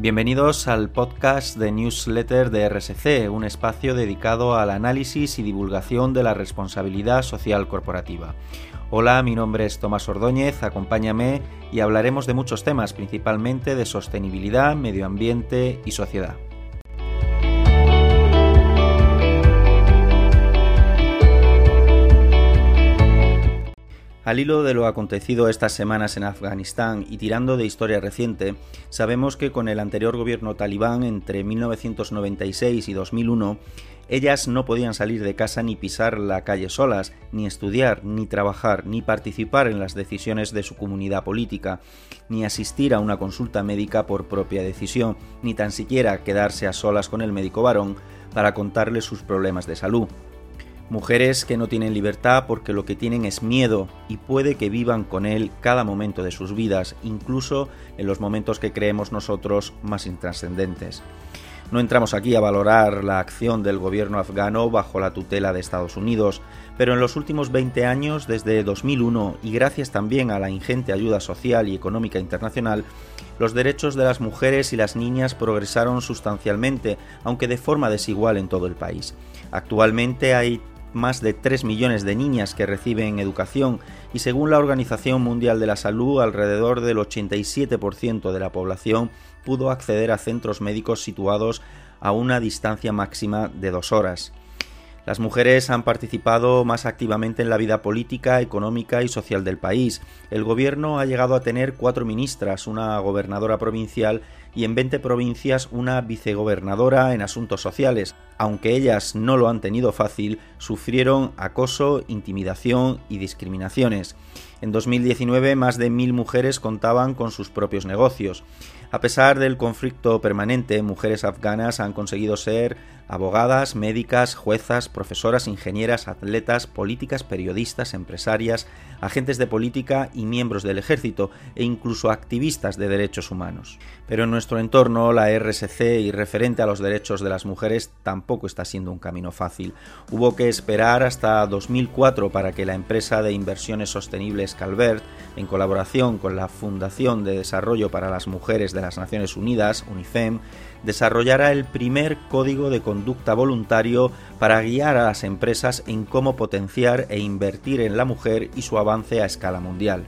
Bienvenidos al podcast de newsletter de RSC, un espacio dedicado al análisis y divulgación de la responsabilidad social corporativa. Hola, mi nombre es Tomás Ordóñez, acompáñame y hablaremos de muchos temas, principalmente de sostenibilidad, medio ambiente y sociedad. Al hilo de lo acontecido estas semanas en Afganistán y tirando de historia reciente, sabemos que con el anterior gobierno talibán entre 1996 y 2001, ellas no podían salir de casa ni pisar la calle solas, ni estudiar, ni trabajar, ni participar en las decisiones de su comunidad política, ni asistir a una consulta médica por propia decisión, ni tan siquiera quedarse a solas con el médico varón para contarle sus problemas de salud. Mujeres que no tienen libertad porque lo que tienen es miedo y puede que vivan con él cada momento de sus vidas, incluso en los momentos que creemos nosotros más intrascendentes. No entramos aquí a valorar la acción del gobierno afgano bajo la tutela de Estados Unidos, pero en los últimos 20 años, desde 2001 y gracias también a la ingente ayuda social y económica internacional, los derechos de las mujeres y las niñas progresaron sustancialmente, aunque de forma desigual en todo el país. Actualmente hay más de 3 millones de niñas que reciben educación y según la Organización Mundial de la Salud, alrededor del 87% de la población pudo acceder a centros médicos situados a una distancia máxima de dos horas. Las mujeres han participado más activamente en la vida política, económica y social del país. El gobierno ha llegado a tener cuatro ministras, una gobernadora provincial y en 20 provincias una vicegobernadora en asuntos sociales. Aunque ellas no lo han tenido fácil, sufrieron acoso, intimidación y discriminaciones. En 2019 más de mil mujeres contaban con sus propios negocios. A pesar del conflicto permanente, mujeres afganas han conseguido ser abogadas, médicas, juezas, profesoras, ingenieras, atletas, políticas, periodistas, empresarias, agentes de política y miembros del ejército e incluso activistas de derechos humanos. Pero en nuestro entorno la RSC y referente a los derechos de las mujeres tampoco está siendo un camino fácil. Hubo que esperar hasta 2004 para que la empresa de inversiones sostenibles Calvert, en colaboración con la Fundación de Desarrollo para las Mujeres de las Naciones Unidas, UNIFEM, desarrollara el primer código de conducta voluntario para guiar a las empresas en cómo potenciar e invertir en la mujer y su avance a escala mundial.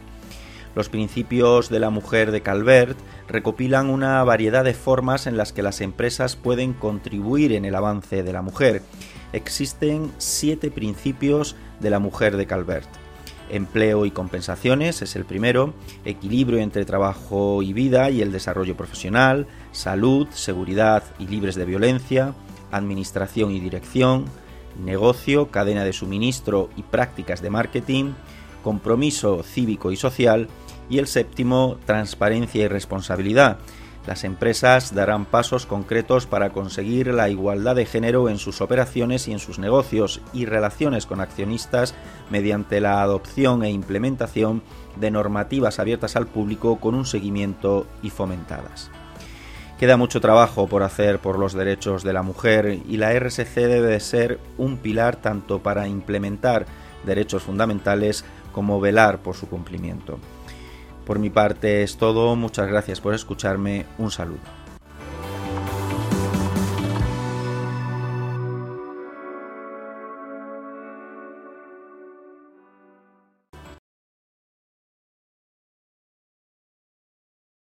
Los principios de la mujer de Calvert recopilan una variedad de formas en las que las empresas pueden contribuir en el avance de la mujer. Existen siete principios de la mujer de Calvert. Empleo y compensaciones es el primero, equilibrio entre trabajo y vida y el desarrollo profesional, salud, seguridad y libres de violencia, administración y dirección, negocio, cadena de suministro y prácticas de marketing, compromiso cívico y social y el séptimo, transparencia y responsabilidad, las empresas darán pasos concretos para conseguir la igualdad de género en sus operaciones y en sus negocios y relaciones con accionistas mediante la adopción e implementación de normativas abiertas al público con un seguimiento y fomentadas. Queda mucho trabajo por hacer por los derechos de la mujer y la RSC debe de ser un pilar tanto para implementar derechos fundamentales como velar por su cumplimiento. Por mi parte es todo, muchas gracias por escucharme, un saludo.